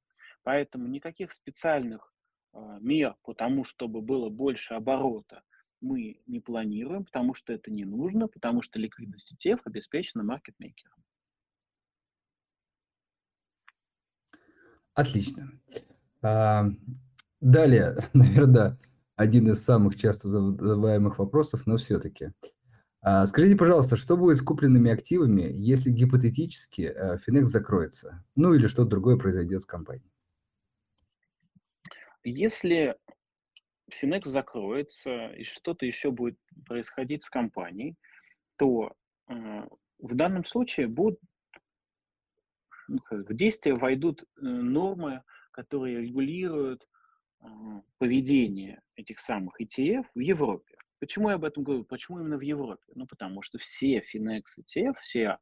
Поэтому никаких специальных а, мер по тому, чтобы было больше оборота, мы не планируем, потому что это не нужно, потому что ликвидность ETF обеспечена маркетмейкером. Отлично. А, далее, наверное, один из самых часто задаваемых вопросов, но все-таки. А, скажите, пожалуйста, что будет с купленными активами, если гипотетически э, Finex закроется? Ну или что-то другое произойдет с компанией? Если Finex закроется и что-то еще будет происходить с компанией, то э, в данном случае будут ну, в действие войдут э, нормы, которые регулируют э, поведение этих самых ETF в Европе. Почему я об этом говорю? Почему именно в Европе? Ну, потому что все Finex ETF, все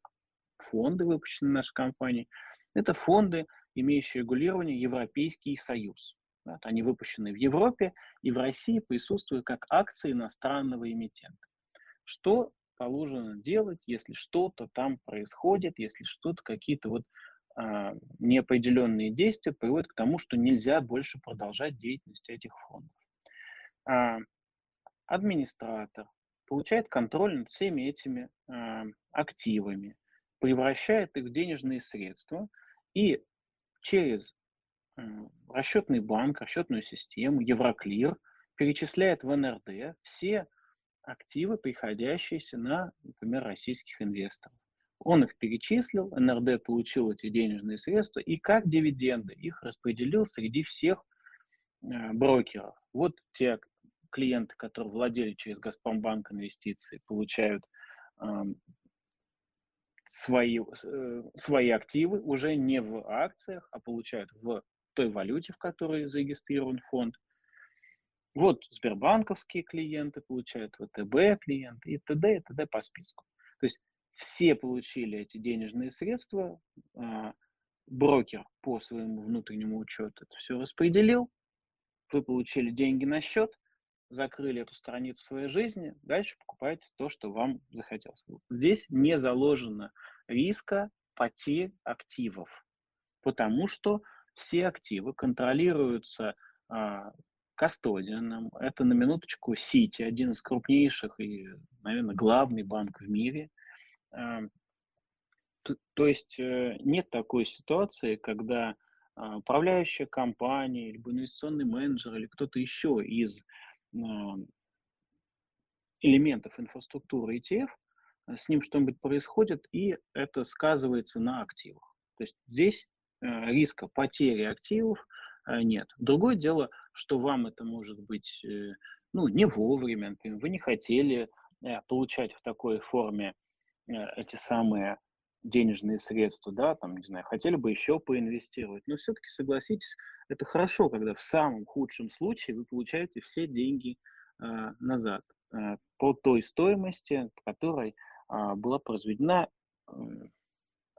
фонды, выпущенные нашей компанией, это фонды, имеющие регулирование Европейский Союз. Они выпущены в Европе и в России присутствуют как акции иностранного эмитента. Что положено делать, если что-то там происходит, если что-то, какие-то вот а, неопределенные действия приводят к тому, что нельзя больше продолжать деятельность этих фондов. А, администратор получает контроль над всеми этими э, активами, превращает их в денежные средства и через расчетный банк, расчетную систему, Евроклир перечисляет в НРД все активы, приходящиеся на, например, российских инвесторов. Он их перечислил, НРД получил эти денежные средства и как дивиденды их распределил среди всех э, брокеров. Вот те клиенты, которые владели через Газпромбанк инвестиции, получают свои, э, свои активы уже не в акциях, а получают в той валюте, в которой зарегистрирован фонд. Вот сбербанковские клиенты получают, ВТБ клиенты и т.д. и т.д. по списку. То есть все получили эти денежные средства, э, брокер по своему внутреннему учету это все распределил, вы получили деньги на счет, закрыли эту страницу своей жизни, дальше покупайте то, что вам захотелось. Здесь не заложено риска потерь активов, потому что все активы контролируются а, кастодианом. Это на минуточку Сити, один из крупнейших и, наверное, главный банк в мире. А, то, есть э, нет такой ситуации, когда а, управляющая компания, либо инвестиционный менеджер, или кто-то еще из элементов инфраструктуры ETF, э, с ним что-нибудь происходит, и это сказывается на активах. То есть здесь риска потери активов э, нет. Другое дело, что вам это может быть э, ну, не вовремя, например, вы не хотели э, получать в такой форме э, эти самые денежные средства, да, там, не знаю, хотели бы еще поинвестировать. Но все-таки, согласитесь, это хорошо, когда в самом худшем случае вы получаете все деньги э, назад э, по той стоимости, которой э, была произведена э,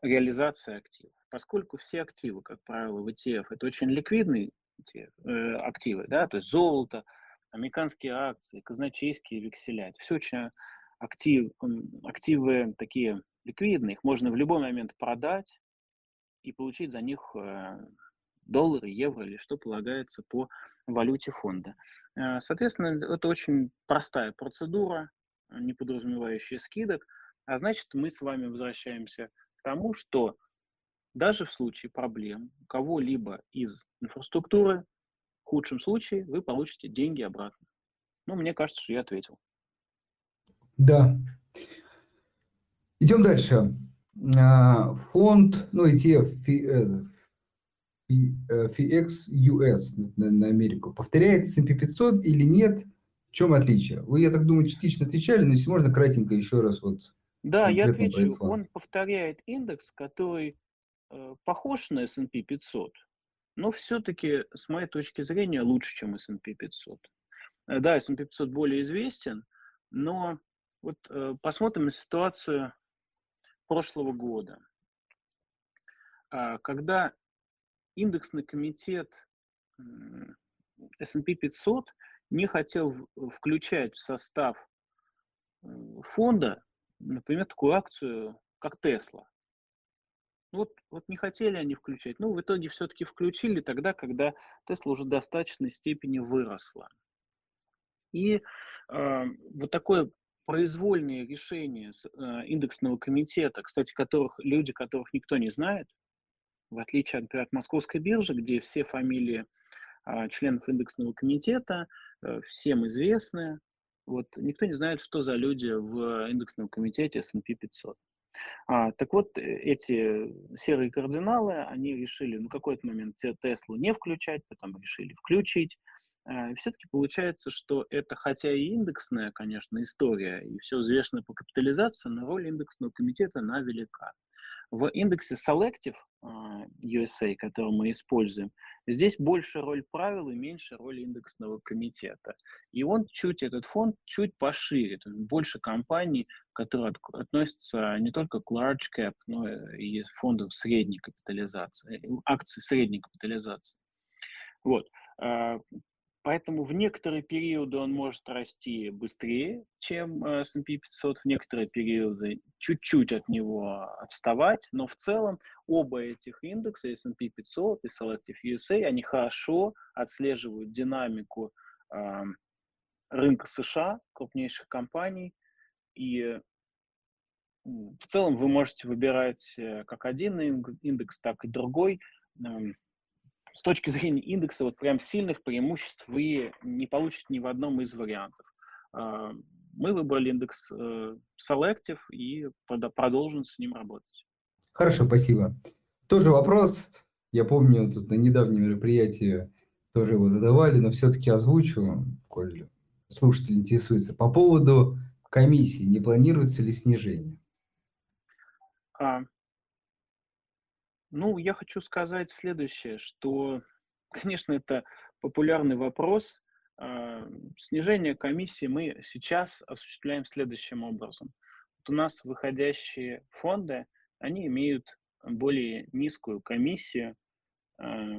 реализация активов. Поскольку все активы, как правило, в ETF, это очень ликвидные э, активы, да, то есть золото, американские акции, казначейские векселя, все очень актив, активы такие ликвидные, их можно в любой момент продать и получить за них э, доллары, евро или что полагается по валюте фонда. Э, соответственно, это очень простая процедура, не подразумевающая скидок, а значит, мы с вами возвращаемся к тому, что даже в случае проблем кого-либо из инфраструктуры, в худшем случае вы получите деньги обратно. Ну, мне кажется, что я ответил. Да, Идем дальше. А, фонд, ну, ETF FX US на Америку повторяет S&P 500 или нет? В чем отличие? Вы, я так думаю, частично отвечали, но если можно, кратенько еще раз вот. Да, я отвечу. Он повторяет индекс, который э, похож на S&P 500, но все-таки, с моей точки зрения, лучше, чем S&P 500. Э, да, S&P 500 более известен, но вот э, посмотрим на ситуацию прошлого года, а, когда индексный комитет S&P 500 не хотел включать в состав фонда, например, такую акцию, как Tesla. Вот, вот не хотели они включать. Ну, в итоге все-таки включили тогда, когда Tesla уже в достаточной степени выросла. И э, вот такое произвольные решения э, индексного комитета, кстати, которых люди, которых никто не знает, в отличие, например, от московской биржи, где все фамилии а, членов индексного комитета э, всем известны, вот никто не знает, что за люди в индексном комитете S&P 500. А, так вот, э, эти серые кардиналы, они решили на какой-то момент Теслу не включать, потом решили включить. Э, все-таки получается, что это хотя и индексная, конечно, история, и все взвешено по капитализации, но роль индексного комитета, она велика. В индексе Selective а, USA, который мы используем, здесь больше роль правил и меньше роль индексного комитета. И он чуть, этот фонд чуть пошире, больше компаний, которые относятся не только к large cap, но и фондов средней капитализации, акций средней капитализации. Вот. Поэтому в некоторые периоды он может расти быстрее, чем э, S&P 500, в некоторые периоды чуть-чуть от него отставать, но в целом оба этих индекса, S&P 500 и Selective USA, они хорошо отслеживают динамику э, рынка США, крупнейших компаний, и в целом вы можете выбирать э, как один индекс, так и другой. С точки зрения индекса вот прям сильных преимуществ вы не получите ни в одном из вариантов. А, мы выбрали индекс э, Selective и продолжим с ним работать. Хорошо, спасибо. Тоже вопрос. Я помню, тут на недавнем мероприятии тоже его задавали, но все-таки озвучу, коль слушатель интересуется. По поводу комиссии, не планируется ли снижение? Ну, я хочу сказать следующее, что, конечно, это популярный вопрос. А, снижение комиссии мы сейчас осуществляем следующим образом. Вот у нас выходящие фонды, они имеют более низкую комиссию, а,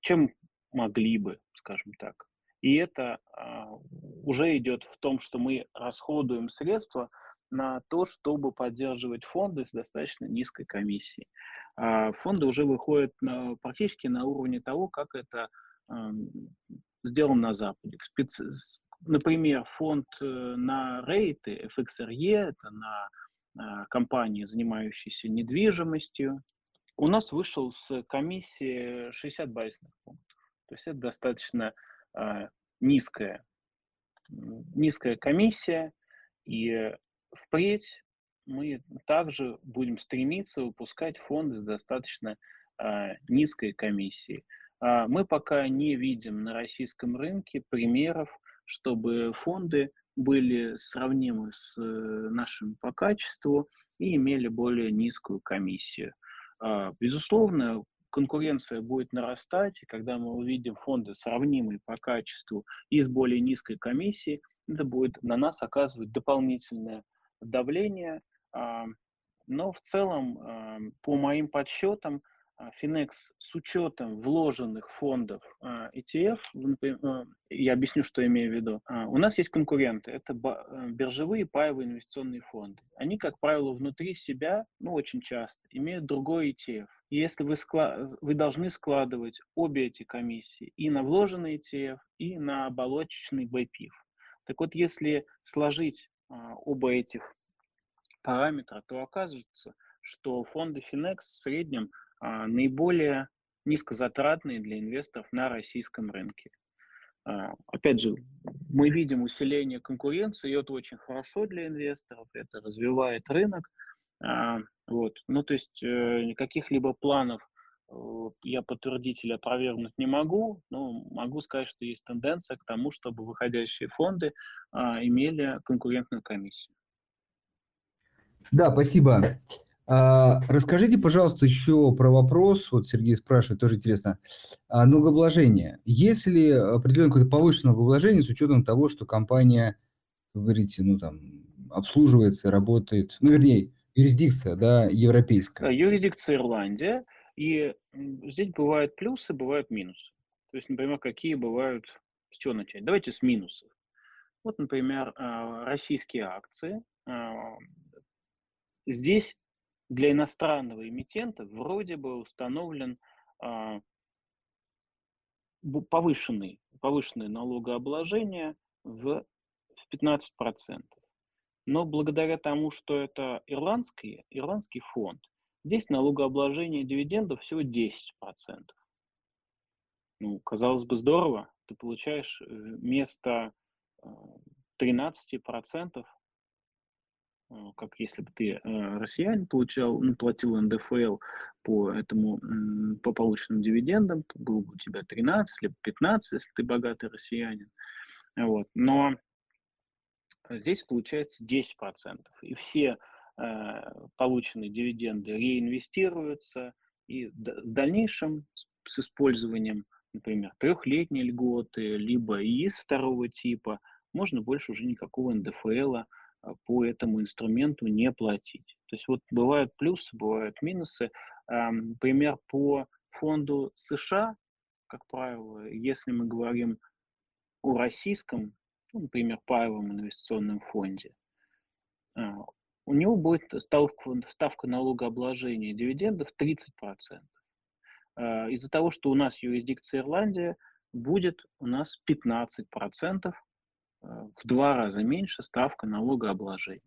чем могли бы, скажем так. И это а, уже идет в том, что мы расходуем средства на то, чтобы поддерживать фонды с достаточно низкой комиссией. А фонды уже выходят на, практически на уровне того, как это сделано на Западе. Например, фонд э, на рейты FXRE, это на э, компании, занимающиеся недвижимостью, у нас вышел с комиссии 60 базисных пунктов. То есть это достаточно э, низкая, низкая комиссия, и впредь мы также будем стремиться выпускать фонды с достаточно э, низкой комиссией. А, мы пока не видим на российском рынке примеров, чтобы фонды были сравнимы с э, нашими по качеству и имели более низкую комиссию. А, безусловно, конкуренция будет нарастать, и когда мы увидим фонды сравнимые по качеству и с более низкой комиссией, это будет на нас оказывать дополнительное давление. А, но в целом, по моим подсчетам, Finex с учетом вложенных фондов ETF, я объясню, что имею в виду, у нас есть конкуренты, это э, биржевые паевые инвестиционные фонды. Они, как правило, внутри себя, ну, очень часто, имеют другой ETF. Если вы, склад... вы должны складывать обе эти комиссии и на вложенный ETF, и на оболочечный BPIF. Так вот, если сложить оба этих параметра, то окажется, что фонды Finex в среднем а, наиболее низкозатратные для инвесторов на российском рынке. А, опять же, мы видим усиление конкуренции, и это очень хорошо для инвесторов, это развивает рынок. А, вот. Ну, то есть э, каких-либо планов э, я подтвердить или опровергнуть не могу, но могу сказать, что есть тенденция к тому, чтобы выходящие фонды имели конкурентную комиссию. Да, спасибо. А, расскажите, пожалуйста, еще про вопрос, вот Сергей спрашивает, тоже интересно, а, налогообложение. Есть ли определенное какое-то повышенное налогообложение с учетом того, что компания, вы говорите, ну там, обслуживается, работает, ну, вернее, юрисдикция, да, европейская? Юрисдикция Ирландия, и здесь бывают плюсы, бывают минусы. То есть, например, какие бывают, с чего начать? Давайте с минусов. Вот, например, а, российские акции. Здесь для иностранного эмитента вроде бы установлен а, повышенный, повышенное налогообложение в, в 15%. Но благодаря тому, что это ирландский, ирландский фонд, здесь налогообложение дивидендов всего 10%. Ну, казалось бы, здорово. Ты получаешь э, вместо 13% Э, как если бы ты э, россиянин получал, ну, платил НДФЛ по этому, по полученным дивидендам, было бы у тебя 13, либо 15, если ты богатый россиянин. Вот. Но здесь получается 10%. И все э, полученные дивиденды реинвестируются, и в дальнейшем с использованием, например, трехлетней льготы, либо ИИС второго типа, можно больше уже никакого НДФЛа а, по этому инструменту не платить. То есть вот бывают плюсы, бывают минусы. Пример по фонду США, как правило, если мы говорим о российском, ну, например, паевом инвестиционном фонде, а, у него будет ставка, ставка налогообложения дивидендов 30%. А, из-за того, что у нас юрисдикция Ирландия, будет у нас 15% Э, в два раза меньше ставка налогообложения.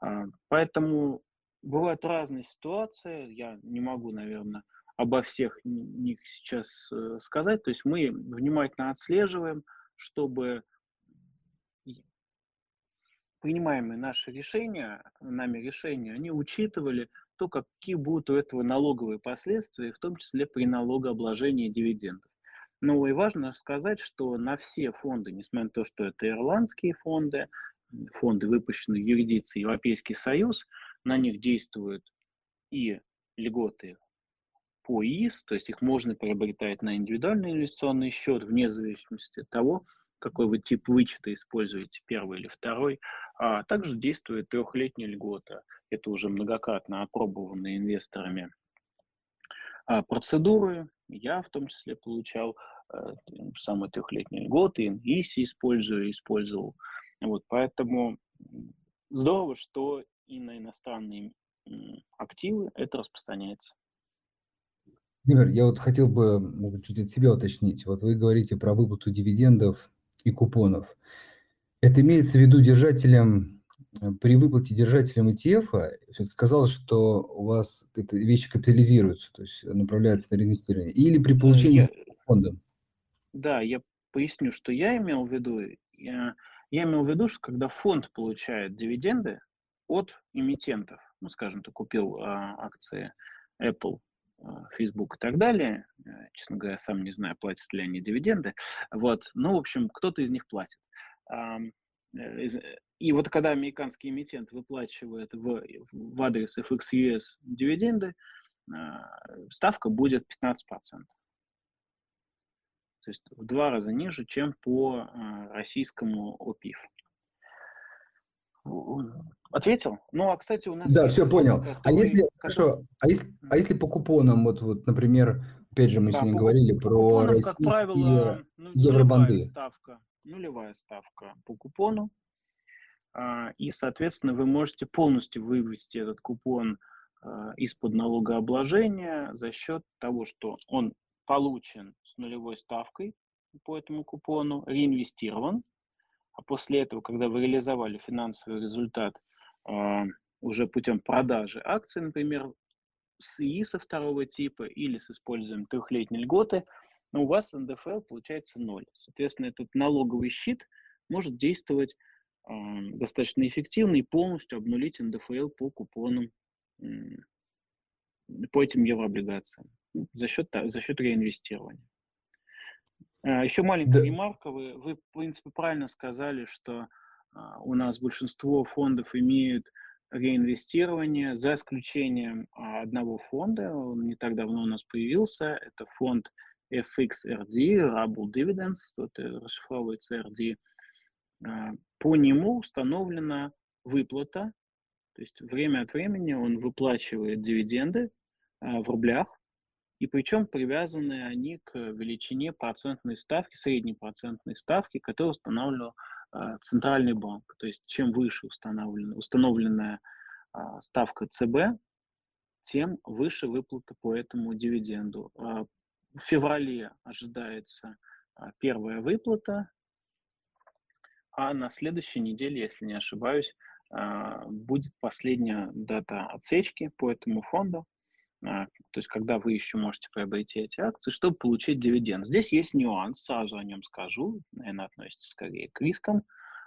А, поэтому бывают разные ситуации, я не могу, наверное, обо всех них сейчас э, сказать. То есть мы внимательно отслеживаем, чтобы принимаемые наши решения, нами решения, они учитывали то, какие будут у этого налоговые последствия, в том числе при налогообложении дивидендов. Ну и важно сказать, что на все фонды, несмотря на то, что это ирландские фонды, фонды, выпущенные юрисдикцией Европейский Союз, на них действуют и льготы по ИИС, то есть их можно приобретать на индивидуальный инвестиционный счет вне зависимости от того, какой вы тип вычета используете, первый или второй. А также действует трехлетняя льгота. Это уже многократно опробованные инвесторами а, процедуры, я в том числе получал э, самые трехлетние льготы, ИСИ использую, использовал. Вот, поэтому здорово, что и на иностранные активы это распространяется. Владимир, я вот хотел бы, может, чуть от себя уточнить. Вот вы говорите про выплату дивидендов и купонов. Это имеется в виду держателям Э, при выплате держателям ETF все-таки казалось, что у вас это вещи капитализируются, то есть направляются на реинвестирование, или при получении я, фонда? Да, я поясню, что я имел в виду. Я, я имел в виду, что когда фонд получает дивиденды от эмитентов, ну, скажем, ты купил а, акции Apple Facebook и так далее. Честно говоря, сам не знаю, платят ли они дивиденды. Вот. Ну, в общем, кто-то из них платит. И вот когда американский эмитент выплачивает в, в адрес FXUS дивиденды, ставка будет 15%. То есть в два раза ниже, чем по российскому ОПИФ. Ответил? Ну, а, кстати, у нас... Да, все, понял. А если, хорошо, а если, а если по купонам, вот, вот например, опять же, мы да, сегодня по, говорили по про купонам, российские как правило, ну, евробанды. Нулевая ставка, нулевая ставка по купону. А, и, соответственно, вы можете полностью вывести этот купон а, из-под налогообложения за счет того, что он получен с нулевой ставкой по этому купону, реинвестирован, а после этого, когда вы реализовали финансовый результат уже путем продажи акций, например, с ИИСа второго типа или с использованием трехлетней льготы, но у вас НДФЛ получается ноль. Соответственно, этот налоговый щит может действовать э, достаточно эффективно и полностью обнулить НДФЛ по купонам, э, по этим еврооблигациям за счет, за счет реинвестирования. А, Еще маленькая да. ремарка. Вы, вы, в принципе, правильно сказали, что а, у нас большинство фондов имеют реинвестирование, за исключением а, одного фонда. Он не так давно у нас появился. Это фонд FXRD, Rubble Dividends, тут расшифровывается RD. По нему установлена выплата, то есть время от времени он выплачивает дивиденды в рублях, и причем привязаны они к величине процентной ставки, средней процентной ставки, которую устанавливал э, Центральный банк. То есть чем выше установлена, установленная э, ставка ЦБ, тем выше выплата по этому дивиденду. Э, в феврале ожидается первая выплата, а на следующей неделе, если не ошибаюсь, будет последняя дата отсечки по этому фонду. А, то есть когда вы еще можете приобрести эти акции, чтобы получить дивиденд. Здесь есть нюанс, сразу о нем скажу, наверное, относится скорее к рискам.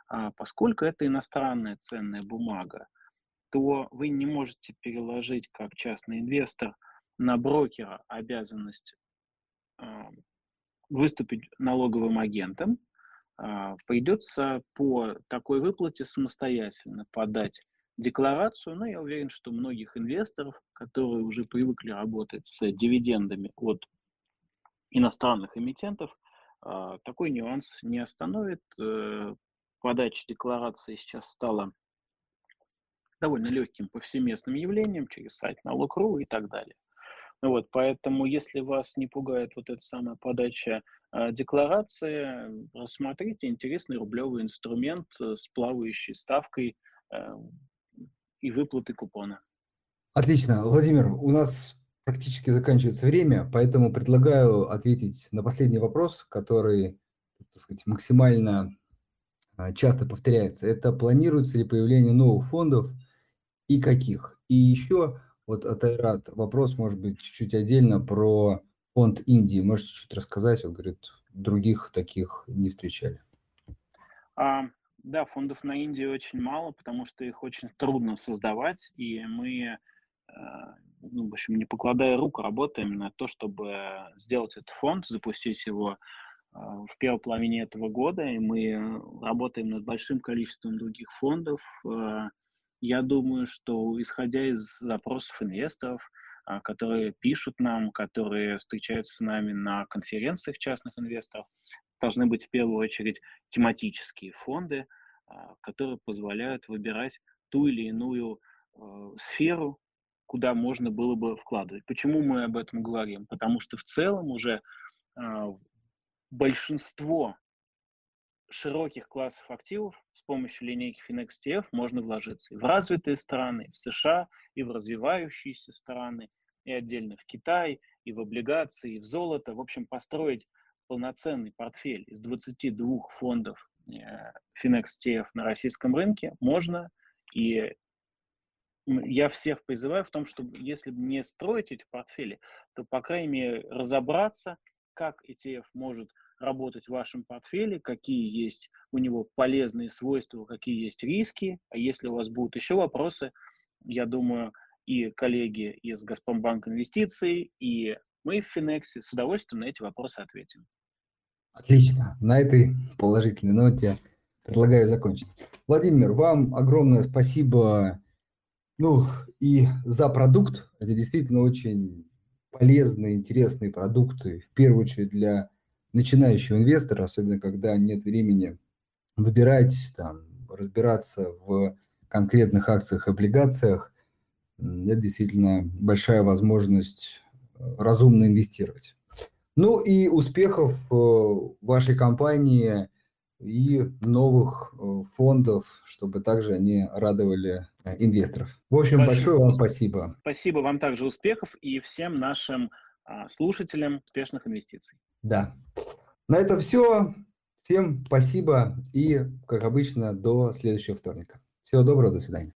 А, поскольку это иностранная ценная бумага, то вы не можете переложить как частный инвестор на брокера обязанность а, выступить налоговым агентом, придется по такой выплате самостоятельно подать декларацию, но я уверен, что многих инвесторов, которые уже привыкли работать с дивидендами от иностранных эмитентов, а, такой нюанс не остановит. Э, подача декларации сейчас стала довольно легким повсеместным явлением через сайт налог.ру и так далее. Вот, поэтому, если вас не пугает вот эта самая подача э, декларации, рассмотрите интересный рублевый инструмент э, с плавающей ставкой э, и выплаты купона. Отлично. Владимир, у нас практически заканчивается время, поэтому предлагаю ответить на последний вопрос, который сказать, максимально а, часто повторяется. Это планируется ли появление новых фондов и каких? И еще вот от Айрат вопрос, может быть, чуть-чуть отдельно про фонд Индии. Можете чуть рассказать? Он говорит, других таких не встречали. А, да, фондов на Индии очень мало, потому что их очень трудно создавать, и мы, э, ну, в общем, не покладая рук, работаем на то, чтобы сделать этот фонд, запустить его э, в первой половине этого года, и мы работаем над большим количеством других фондов. Э, я думаю, что исходя из запросов инвесторов, которые пишут нам, которые встречаются с нами на конференциях частных инвесторов, должны быть в первую очередь тематические фонды, а, которые позволяют выбирать ту или иную э, сферу, куда можно было бы вкладывать. Почему мы об этом говорим? Потому что в целом уже а, большинство широких классов активов с помощью линейки FinXTF можно вложиться и в развитые страны, в США, и в развивающиеся страны, и отдельно в Китай, и в облигации, и в золото. В общем, построить полноценный портфель из 22 фондов э, Finex TF на российском рынке можно. И я всех призываю в том, чтобы если не строить эти портфели, то, по крайней мере, разобраться, как ETF может работать в вашем портфеле, какие есть у него полезные свойства, какие есть риски. А если у вас будут еще вопросы, я думаю, и коллеги из Газпромбанк Инвестиций, и мы в Финексе с удовольствием на эти вопросы ответим. Отлично. На этой положительной ноте предлагаю закончить. Владимир, вам огромное спасибо ну, и за продукт. Это действительно очень полезные, интересные продукты, в первую очередь для начинающего инвестора, особенно когда нет времени выбирать, там, разбираться в конкретных акциях и облигациях. Это действительно большая возможность э, разумно инвестировать. Ну и успехов в вашей компании и новых э, фондов, чтобы также они радовали э, инвесторов. В общем, большое, большое вам спасибо. Спасибо вам также успехов и всем нашим а, слушателям успешных инвестиций. Да. На этом все. Всем спасибо и, как обычно, до следующего вторника. Всего доброго, до свидания.